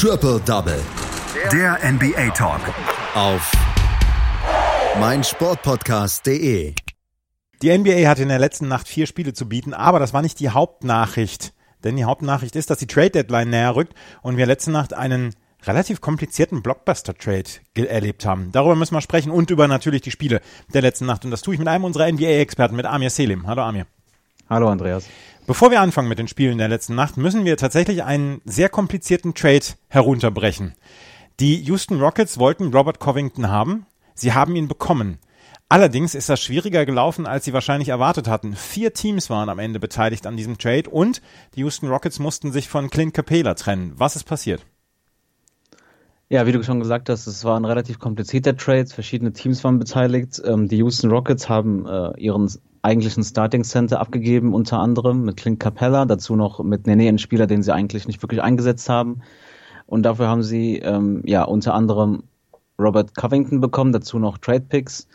Triple Double. Der NBA Talk. Auf meinsportpodcast.de. Die NBA hatte in der letzten Nacht vier Spiele zu bieten, aber das war nicht die Hauptnachricht. Denn die Hauptnachricht ist, dass die Trade Deadline näher rückt und wir letzte Nacht einen relativ komplizierten Blockbuster-Trade erlebt haben. Darüber müssen wir sprechen und über natürlich die Spiele der letzten Nacht. Und das tue ich mit einem unserer NBA-Experten, mit Amir Selim. Hallo Amir. Hallo Andreas. Bevor wir anfangen mit den Spielen der letzten Nacht, müssen wir tatsächlich einen sehr komplizierten Trade herunterbrechen. Die Houston Rockets wollten Robert Covington haben. Sie haben ihn bekommen. Allerdings ist das schwieriger gelaufen, als sie wahrscheinlich erwartet hatten. Vier Teams waren am Ende beteiligt an diesem Trade und die Houston Rockets mussten sich von Clint Capela trennen. Was ist passiert? Ja, wie du schon gesagt hast, es war ein relativ komplizierter Trade. Verschiedene Teams waren beteiligt. Ähm, die Houston Rockets haben äh, ihren eigentlichen Starting Center abgegeben, unter anderem mit Clint Capella, dazu noch mit Nene, einen Spieler, den sie eigentlich nicht wirklich eingesetzt haben. Und dafür haben sie ähm, ja unter anderem Robert Covington bekommen, dazu noch Trade Picks.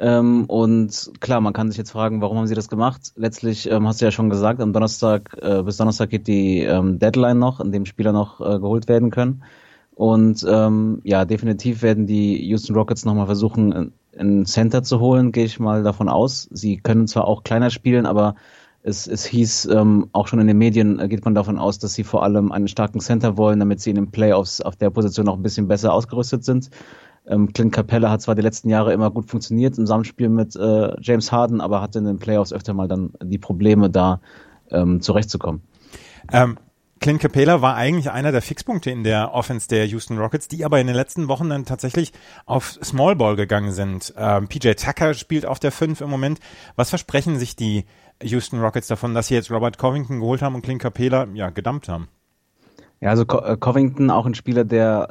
Ähm, und klar, man kann sich jetzt fragen, warum haben sie das gemacht? Letztlich ähm, hast du ja schon gesagt, am Donnerstag, äh, bis Donnerstag geht die ähm, Deadline noch, in dem Spieler noch äh, geholt werden können. Und ähm, ja, definitiv werden die Houston Rockets nochmal versuchen, ein Center zu holen, gehe ich mal davon aus. Sie können zwar auch kleiner spielen, aber es, es hieß ähm, auch schon in den Medien, äh, geht man davon aus, dass sie vor allem einen starken Center wollen, damit sie in den Playoffs auf der Position noch ein bisschen besser ausgerüstet sind. Ähm, Clint Capella hat zwar die letzten Jahre immer gut funktioniert im Zusammenspiel mit äh, James Harden, aber hatte in den Playoffs öfter mal dann die Probleme, da ähm, zurechtzukommen. Ähm, Clint Capela war eigentlich einer der Fixpunkte in der Offense der Houston Rockets, die aber in den letzten Wochen dann tatsächlich auf Small Ball gegangen sind. Ähm, PJ Tucker spielt auf der 5 im Moment. Was versprechen sich die Houston Rockets davon, dass sie jetzt Robert Covington geholt haben und Clint Capela ja gedumpt haben? Ja, also Co äh, Covington auch ein Spieler, der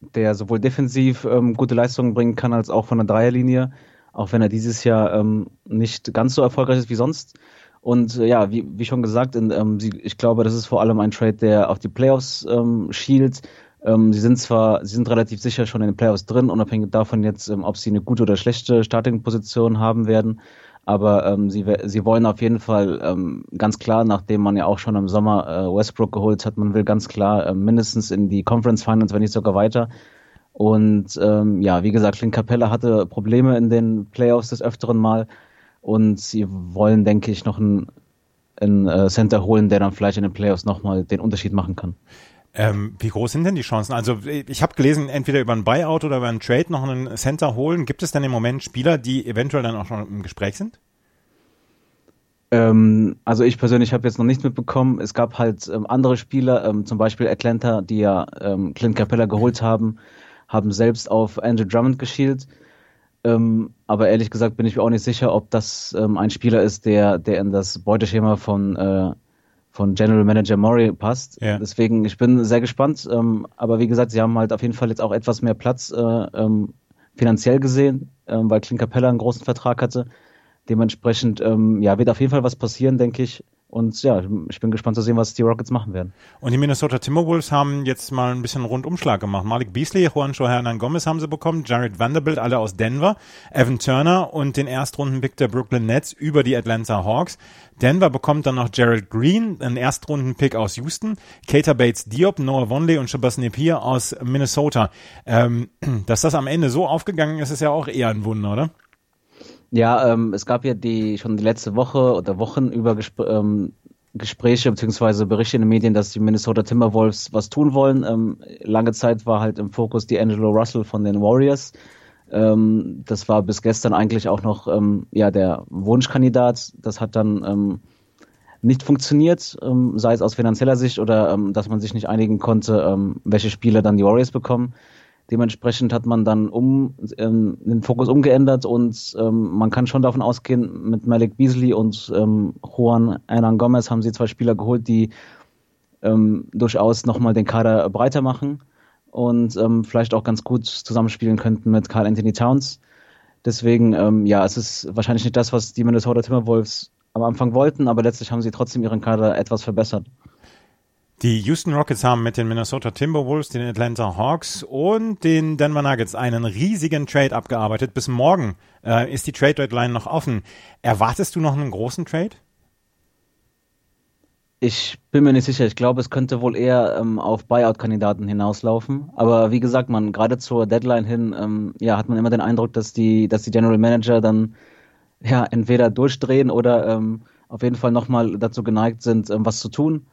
der sowohl defensiv ähm, gute Leistungen bringen kann als auch von der Dreierlinie, auch wenn er dieses Jahr ähm, nicht ganz so erfolgreich ist wie sonst. Und äh, ja, wie, wie schon gesagt, in, ähm, sie, ich glaube, das ist vor allem ein Trade, der auf die Playoffs ähm, schielt. Ähm, sie sind zwar, sie sind relativ sicher schon in den Playoffs drin, unabhängig davon jetzt, ähm, ob sie eine gute oder schlechte Starting-Position haben werden. Aber ähm, sie, sie wollen auf jeden Fall ähm, ganz klar, nachdem man ja auch schon im Sommer äh, Westbrook geholt hat, man will ganz klar äh, mindestens in die Conference Finals, wenn nicht sogar weiter. Und ähm, ja, wie gesagt, Clint Capella hatte Probleme in den Playoffs des Öfteren mal. Und sie wollen, denke ich, noch einen, einen äh, Center holen, der dann vielleicht in den Playoffs nochmal den Unterschied machen kann. Ähm, wie groß sind denn die Chancen? Also ich habe gelesen, entweder über einen Buyout oder über einen Trade noch einen Center holen. Gibt es denn im Moment Spieler, die eventuell dann auch schon im Gespräch sind? Ähm, also ich persönlich habe jetzt noch nichts mitbekommen. Es gab halt ähm, andere Spieler, ähm, zum Beispiel Atlanta, die ja ähm, Clint Capella geholt haben, haben selbst auf Andrew Drummond geschielt. Ähm, aber ehrlich gesagt bin ich mir auch nicht sicher, ob das ähm, ein Spieler ist, der, der in das Beuteschema von, äh, von General Manager Murray passt. Ja. Deswegen, ich bin sehr gespannt. Ähm, aber wie gesagt, sie haben halt auf jeden Fall jetzt auch etwas mehr Platz äh, ähm, finanziell gesehen, äh, weil Clint Capella einen großen Vertrag hatte. Dementsprechend, ähm, ja, wird auf jeden Fall was passieren, denke ich. Und ja, ich bin gespannt zu sehen, was die Rockets machen werden. Und die Minnesota Timberwolves haben jetzt mal ein bisschen Rundumschlag gemacht. Malik Beasley, Juancho Hernan Gomez haben sie bekommen, Jared Vanderbilt, alle aus Denver, Evan Turner und den Erstrunden-Pick der Brooklyn Nets über die Atlanta Hawks. Denver bekommt dann noch Jared Green, einen Erstrunden-Pick aus Houston, Cater Bates Diop, Noah Vonley und Shabazz Napier aus Minnesota. Ähm, dass das am Ende so aufgegangen ist, ist ja auch eher ein Wunder, oder? Ja, ähm, es gab ja die schon die letzte Woche oder Wochen über Gespr ähm, Gespräche bzw. Berichte in den Medien, dass die Minnesota Timberwolves was tun wollen. Ähm, lange Zeit war halt im Fokus die Angelo Russell von den Warriors. Ähm, das war bis gestern eigentlich auch noch ähm, ja der Wunschkandidat. Das hat dann ähm, nicht funktioniert, ähm, sei es aus finanzieller Sicht oder ähm, dass man sich nicht einigen konnte, ähm, welche Spieler dann die Warriors bekommen. Dementsprechend hat man dann um ähm, den Fokus umgeändert und ähm, man kann schon davon ausgehen, mit Malik Beasley und ähm, Juan Hernan Gomez haben sie zwei Spieler geholt, die ähm, durchaus nochmal den Kader breiter machen und ähm, vielleicht auch ganz gut zusammenspielen könnten mit Carl Anthony Towns. Deswegen, ähm, ja, es ist wahrscheinlich nicht das, was die Minnesota Timberwolves am Anfang wollten, aber letztlich haben sie trotzdem ihren Kader etwas verbessert. Die Houston Rockets haben mit den Minnesota Timberwolves, den Atlanta Hawks und den Denver Nuggets einen riesigen Trade abgearbeitet. Bis morgen äh, ist die Trade Deadline noch offen. Erwartest du noch einen großen Trade? Ich bin mir nicht sicher. Ich glaube, es könnte wohl eher ähm, auf Buyout-Kandidaten hinauslaufen. Aber wie gesagt, man gerade zur Deadline hin, ähm, ja, hat man immer den Eindruck, dass die, dass die General Manager dann ja entweder durchdrehen oder ähm, auf jeden Fall nochmal dazu geneigt sind, ähm, was zu tun.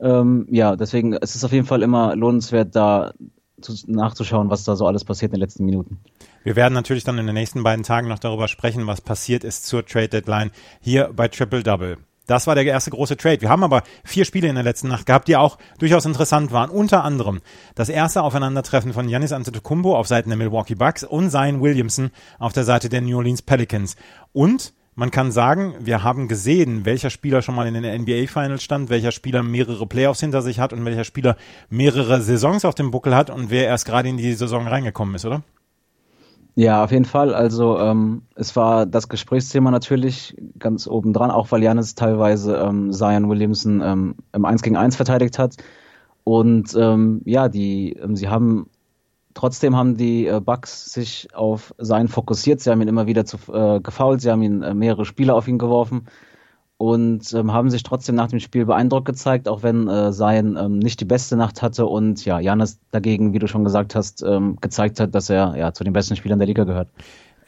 Ähm, ja, deswegen es ist auf jeden Fall immer lohnenswert, da zu, nachzuschauen, was da so alles passiert in den letzten Minuten. Wir werden natürlich dann in den nächsten beiden Tagen noch darüber sprechen, was passiert ist zur Trade Deadline hier bei Triple Double. Das war der erste große Trade. Wir haben aber vier Spiele in der letzten Nacht gehabt, die auch durchaus interessant waren. Unter anderem das erste Aufeinandertreffen von Giannis Antetokounmpo auf Seiten der Milwaukee Bucks und Zion Williamson auf der Seite der New Orleans Pelicans. Und man kann sagen, wir haben gesehen, welcher Spieler schon mal in den NBA Finals stand, welcher Spieler mehrere Playoffs hinter sich hat und welcher Spieler mehrere Saisons auf dem Buckel hat und wer erst gerade in die Saison reingekommen ist, oder? Ja, auf jeden Fall. Also ähm, es war das Gesprächsthema natürlich ganz oben dran, auch weil Janis teilweise ähm, Zion Williamson ähm, im 1 gegen 1 verteidigt hat. Und ähm, ja, die, ähm, sie haben trotzdem haben die äh, Bucks sich auf Zion fokussiert. Sie haben ihn immer wieder zu, äh, gefault, sie haben ihn äh, mehrere Spiele auf ihn geworfen und ähm, haben sich trotzdem nach dem Spiel beeindruckt gezeigt, auch wenn äh, Zion ähm, nicht die beste Nacht hatte und ja, Janis dagegen, wie du schon gesagt hast, ähm, gezeigt hat, dass er ja zu den besten Spielern der Liga gehört.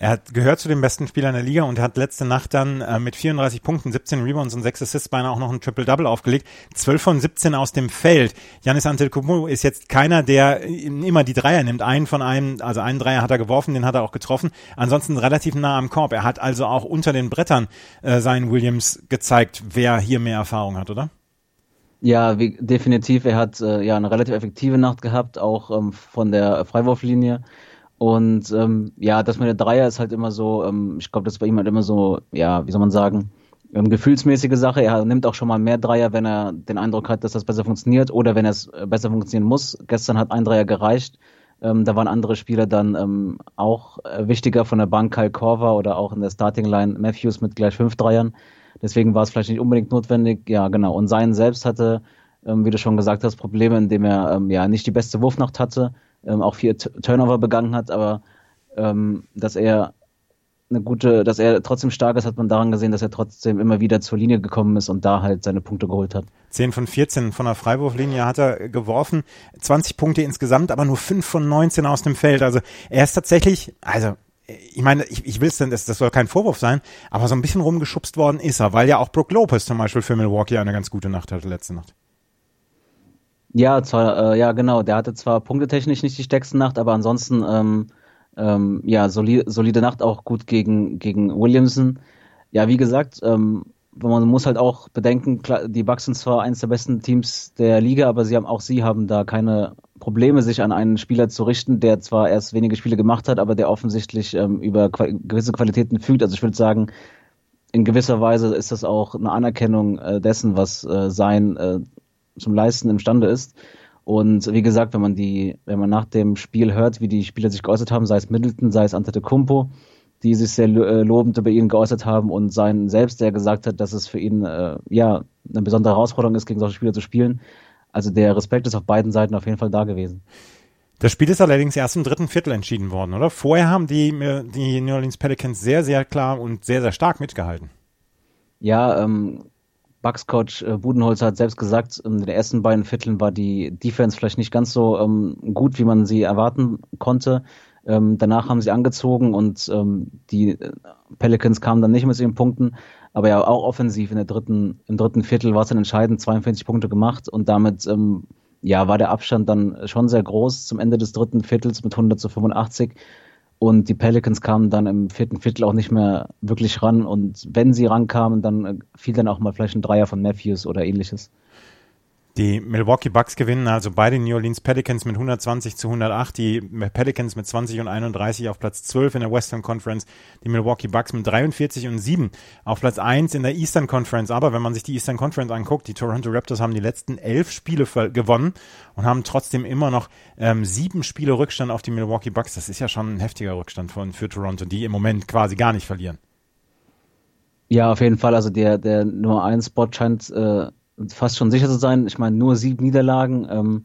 Er hat, gehört zu den besten Spielern der Liga und hat letzte Nacht dann äh, mit 34 Punkten, 17 Rebounds und 6 Assists beinahe auch noch ein Triple-Double aufgelegt. 12 von 17 aus dem Feld. Janis Antetokounmpo ist jetzt keiner, der immer die Dreier nimmt. Einen von einem, also einen Dreier hat er geworfen, den hat er auch getroffen. Ansonsten relativ nah am Korb. Er hat also auch unter den Brettern äh, seinen Williams gezeigt, wer hier mehr Erfahrung hat, oder? Ja, wie, definitiv. Er hat äh, ja eine relativ effektive Nacht gehabt, auch ähm, von der Freiwurflinie. Und ähm, ja, das mit der Dreier ist halt immer so, ähm, ich glaube, das bei ihm halt immer so, ja, wie soll man sagen, ähm, gefühlsmäßige Sache. Er nimmt auch schon mal mehr Dreier, wenn er den Eindruck hat, dass das besser funktioniert oder wenn es äh, besser funktionieren muss. Gestern hat ein Dreier gereicht. Ähm, da waren andere Spieler dann ähm, auch äh, wichtiger von der Bank, Kyle Korver oder auch in der Starting Line Matthews mit gleich fünf Dreiern. Deswegen war es vielleicht nicht unbedingt notwendig. Ja, genau. Und sein selbst hatte, ähm, wie du schon gesagt hast, Probleme, indem er ähm, ja nicht die beste Wurfnacht hatte ähm, auch vier Turnover begangen hat, aber ähm, dass er eine gute, dass er trotzdem stark ist, hat man daran gesehen, dass er trotzdem immer wieder zur Linie gekommen ist und da halt seine Punkte geholt hat. 10 von 14 von der Freiwurflinie hat er geworfen, 20 Punkte insgesamt, aber nur 5 von 19 aus dem Feld. Also er ist tatsächlich, also ich meine, ich, ich will es denn, das, das soll kein Vorwurf sein, aber so ein bisschen rumgeschubst worden ist er, weil ja auch Brook Lopez zum Beispiel für Milwaukee eine ganz gute Nacht hatte letzte Nacht. Ja, zwar, äh, ja, genau. Der hatte zwar punktetechnisch nicht die stärkste Nacht, aber ansonsten, ähm, ähm, ja, solide, solide Nacht auch gut gegen, gegen Williamson. Ja, wie gesagt, ähm, man muss halt auch bedenken, die Bucks sind zwar eines der besten Teams der Liga, aber sie haben auch sie haben da keine Probleme, sich an einen Spieler zu richten, der zwar erst wenige Spiele gemacht hat, aber der offensichtlich ähm, über qua gewisse Qualitäten fügt. Also ich würde sagen, in gewisser Weise ist das auch eine Anerkennung äh, dessen, was äh, sein äh, zum Leisten imstande ist. Und wie gesagt, wenn man die, wenn man nach dem Spiel hört, wie die Spieler sich geäußert haben, sei es Middleton, sei es Antetokounmpo, die sich sehr äh, lobend über ihn geäußert haben und sein selbst, der gesagt hat, dass es für ihn äh, ja eine besondere Herausforderung ist, gegen solche Spieler zu spielen. Also der Respekt ist auf beiden Seiten auf jeden Fall da gewesen. Das Spiel ist allerdings erst im dritten Viertel entschieden worden, oder? Vorher haben die, die New Orleans Pelicans sehr, sehr klar und sehr, sehr stark mitgehalten. Ja, ähm, Bucks-Coach äh, Budenholzer hat selbst gesagt, in den ersten beiden Vierteln war die Defense vielleicht nicht ganz so ähm, gut, wie man sie erwarten konnte. Ähm, danach haben sie angezogen und ähm, die Pelicans kamen dann nicht mit ihren Punkten, aber ja auch offensiv in der dritten, im dritten Viertel war es dann entscheidend, 42 Punkte gemacht und damit ähm, ja, war der Abstand dann schon sehr groß zum Ende des dritten Viertels mit 100 zu 85. Und die Pelicans kamen dann im vierten Viertel auch nicht mehr wirklich ran. Und wenn sie rankamen, dann fiel dann auch mal vielleicht ein Dreier von Matthews oder ähnliches. Die Milwaukee Bucks gewinnen also beide New Orleans Pelicans mit 120 zu 108, die Pelicans mit 20 und 31 auf Platz 12 in der Western Conference, die Milwaukee Bucks mit 43 und 7 auf Platz 1 in der Eastern Conference. Aber wenn man sich die Eastern Conference anguckt, die Toronto Raptors haben die letzten elf Spiele gewonnen und haben trotzdem immer noch ähm, sieben Spiele Rückstand auf die Milwaukee Bucks. Das ist ja schon ein heftiger Rückstand von, für Toronto, die im Moment quasi gar nicht verlieren. Ja, auf jeden Fall. Also der, der Nummer 1 Spot scheint äh, fast schon sicher zu sein. Ich meine, nur sieben Niederlagen. Ähm,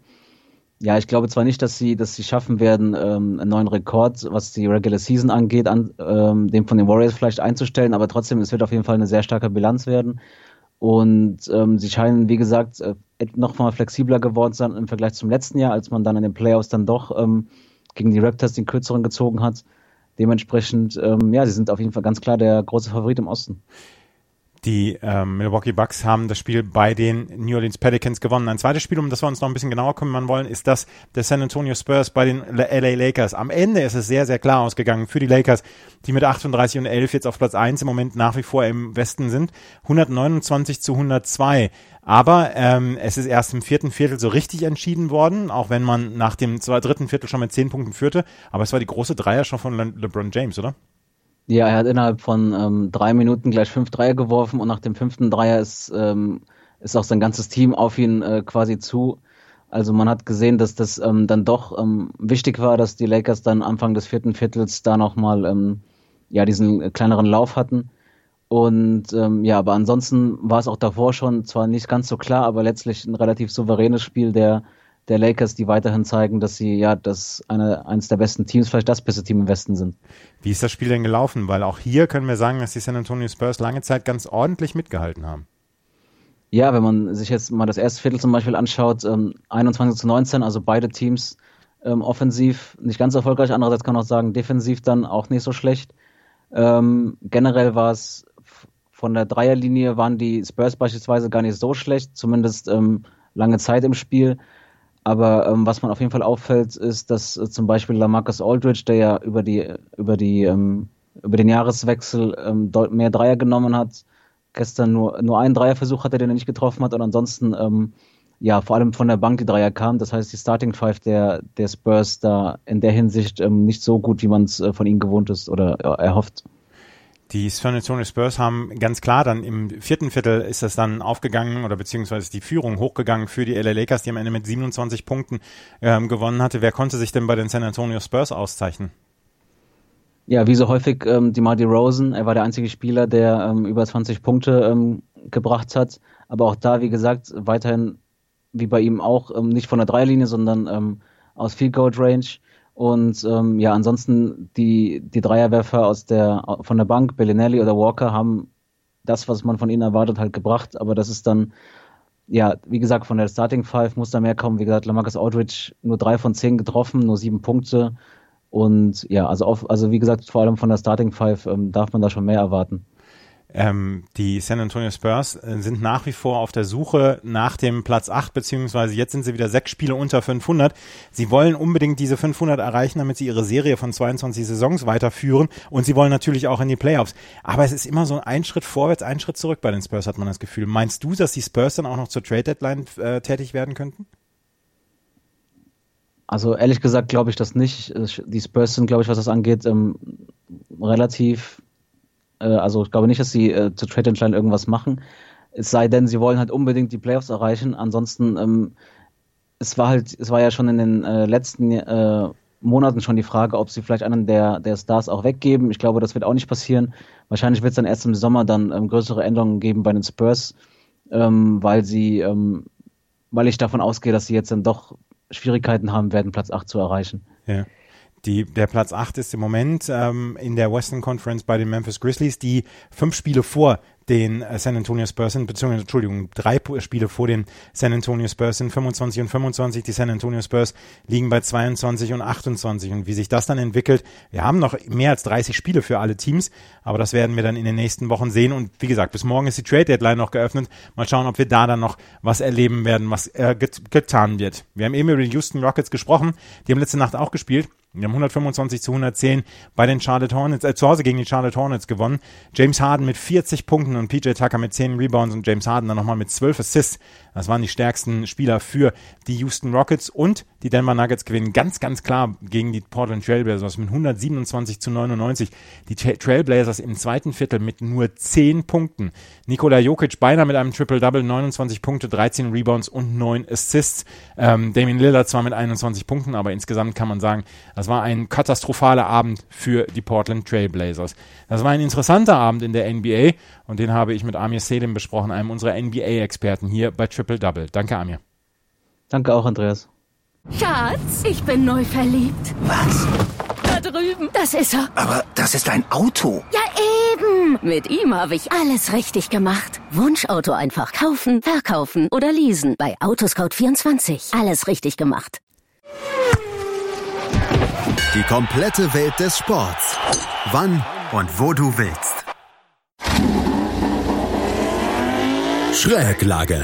ja, ich glaube zwar nicht, dass sie, dass sie schaffen werden, ähm, einen neuen Rekord, was die Regular Season angeht, an, ähm, den von den Warriors vielleicht einzustellen, aber trotzdem, es wird auf jeden Fall eine sehr starke Bilanz werden. Und ähm, sie scheinen, wie gesagt, äh, noch mal flexibler geworden zu sein im Vergleich zum letzten Jahr, als man dann in den Playoffs dann doch ähm, gegen die Raptors den kürzeren gezogen hat. Dementsprechend, ähm, ja, sie sind auf jeden Fall ganz klar der große Favorit im Osten. Die ähm, Milwaukee Bucks haben das Spiel bei den New Orleans Pelicans gewonnen. Ein zweites Spiel, um das wir uns noch ein bisschen genauer kümmern wollen, ist das der San Antonio Spurs bei den LA Lakers. Am Ende ist es sehr, sehr klar ausgegangen für die Lakers, die mit 38 und 11 jetzt auf Platz 1 im Moment nach wie vor im Westen sind. 129 zu 102. Aber ähm, es ist erst im vierten Viertel so richtig entschieden worden, auch wenn man nach dem dritten Viertel schon mit 10 Punkten führte. Aber es war die große Dreier schon von Le LeBron James, oder? Ja, er hat innerhalb von ähm, drei Minuten gleich fünf Dreier geworfen und nach dem fünften Dreier ist, ähm, ist auch sein ganzes Team auf ihn äh, quasi zu. Also man hat gesehen, dass das ähm, dann doch ähm, wichtig war, dass die Lakers dann Anfang des vierten Viertels da nochmal ähm, ja, diesen kleineren Lauf hatten. Und ähm, ja, aber ansonsten war es auch davor schon zwar nicht ganz so klar, aber letztlich ein relativ souveränes Spiel der der Lakers, die weiterhin zeigen, dass sie ja das eine, eines der besten Teams, vielleicht das beste Team im Westen sind. Wie ist das Spiel denn gelaufen? Weil auch hier können wir sagen, dass die San Antonio Spurs lange Zeit ganz ordentlich mitgehalten haben. Ja, wenn man sich jetzt mal das erste Viertel zum Beispiel anschaut, ähm, 21 zu 19, also beide Teams ähm, offensiv nicht ganz erfolgreich, andererseits kann man auch sagen, defensiv dann auch nicht so schlecht. Ähm, generell war es von der Dreierlinie waren die Spurs beispielsweise gar nicht so schlecht, zumindest ähm, lange Zeit im Spiel. Aber ähm, was man auf jeden Fall auffällt, ist, dass äh, zum Beispiel Lamarcus Aldridge, der ja über die über die ähm, über den Jahreswechsel ähm, mehr Dreier genommen hat, gestern nur nur einen Dreierversuch hatte, den er nicht getroffen hat und ansonsten ähm, ja vor allem von der Bank die Dreier kam. Das heißt, die Starting Five der der Spurs da in der Hinsicht ähm, nicht so gut, wie man es äh, von ihnen gewohnt ist oder ja, erhofft. Die San Antonio Spurs haben ganz klar dann im vierten Viertel ist das dann aufgegangen oder beziehungsweise die Führung hochgegangen für die LA Lakers, die am Ende mit 27 Punkten ähm, gewonnen hatte. Wer konnte sich denn bei den San Antonio Spurs auszeichnen? Ja, wie so häufig ähm, DeMar Rosen. Er war der einzige Spieler, der ähm, über 20 Punkte ähm, gebracht hat. Aber auch da, wie gesagt, weiterhin wie bei ihm auch ähm, nicht von der Dreilinie, sondern ähm, aus Field Goal Range. Und ähm, ja, ansonsten die, die Dreierwerfer aus der, von der Bank, Bellinelli oder Walker, haben das, was man von ihnen erwartet, halt gebracht. Aber das ist dann, ja, wie gesagt, von der Starting Five muss da mehr kommen. Wie gesagt, Lamarcus Aldridge nur drei von zehn getroffen, nur sieben Punkte. Und ja, also, auf, also wie gesagt, vor allem von der Starting Five ähm, darf man da schon mehr erwarten. Ähm, die San Antonio Spurs äh, sind nach wie vor auf der Suche nach dem Platz 8, beziehungsweise jetzt sind sie wieder sechs Spiele unter 500. Sie wollen unbedingt diese 500 erreichen, damit sie ihre Serie von 22 Saisons weiterführen und sie wollen natürlich auch in die Playoffs. Aber es ist immer so ein Schritt vorwärts, ein Schritt zurück bei den Spurs, hat man das Gefühl. Meinst du, dass die Spurs dann auch noch zur Trade Deadline äh, tätig werden könnten? Also ehrlich gesagt glaube ich das nicht. Die Spurs sind, glaube ich, was das angeht, ähm, relativ äh, also ich glaube nicht, dass sie äh, zu Trade Deadline irgendwas machen. Es sei denn, sie wollen halt unbedingt die Playoffs erreichen. Ansonsten, ähm, es war halt, es war ja schon in den äh, letzten äh, Monaten schon die Frage, ob sie vielleicht einen der, der Stars auch weggeben. Ich glaube, das wird auch nicht passieren. Wahrscheinlich wird es dann erst im Sommer dann ähm, größere Änderungen geben bei den Spurs, ähm, weil sie, ähm, weil ich davon ausgehe, dass sie jetzt dann doch Schwierigkeiten haben werden, Platz 8 zu erreichen. Ja. Die, der Platz 8 ist im Moment ähm, in der Western Conference bei den Memphis Grizzlies, die fünf Spiele vor den äh, San Antonio Spurs sind, beziehungsweise, Entschuldigung, drei Spiele vor den San Antonio Spurs sind 25 und 25. Die San Antonio Spurs liegen bei 22 und 28. Und wie sich das dann entwickelt, wir haben noch mehr als 30 Spiele für alle Teams, aber das werden wir dann in den nächsten Wochen sehen. Und wie gesagt, bis morgen ist die Trade Deadline noch geöffnet. Mal schauen, ob wir da dann noch was erleben werden, was äh, get getan wird. Wir haben eben über die Houston Rockets gesprochen. Die haben letzte Nacht auch gespielt. Die haben 125 zu 110 bei den Charlotte Hornets, äh, zu Hause gegen die Charlotte Hornets gewonnen. James Harden mit 40 Punkten und PJ Tucker mit 10 Rebounds und James Harden dann nochmal mit 12 Assists. Das waren die stärksten Spieler für die Houston Rockets und die Denver Nuggets gewinnen ganz, ganz klar gegen die Portland Trailblazers mit 127 zu 99. Die Trailblazers im zweiten Viertel mit nur 10 Punkten. Nikola Jokic beinahe mit einem Triple-Double, 29 Punkte, 13 Rebounds und 9 Assists. Ähm, Damien Lillard zwar mit 21 Punkten, aber insgesamt kann man sagen, das war ein katastrophaler Abend für die Portland Trailblazers. Das war ein interessanter Abend in der NBA und den habe ich mit Amir Selim besprochen, einem unserer NBA-Experten hier bei Triple Double. Danke, Amir. Danke auch, Andreas. Schatz, ich bin neu verliebt. Was? Da drüben. Das ist er. Aber das ist ein Auto. Ja, eben. eben. Mit ihm habe ich alles richtig gemacht. Wunschauto einfach kaufen, verkaufen oder leasen. Bei Autoscout24. Alles richtig gemacht. Die komplette Welt des Sports. Wann Und wo du willst. Schräglage.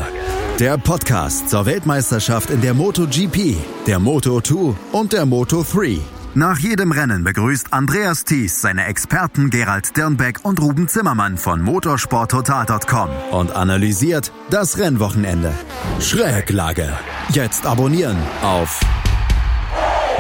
Der Podcast zur Weltmeisterschaft in der MotoGP, der Moto2 und der Moto3. Nach jedem Rennen begrüßt Andreas Thies seine Experten Gerald Dirnbeck und Ruben Zimmermann von motorsporttotal.com. Und analysiert das Rennwochenende. Schräglage. Jetzt abonnieren auf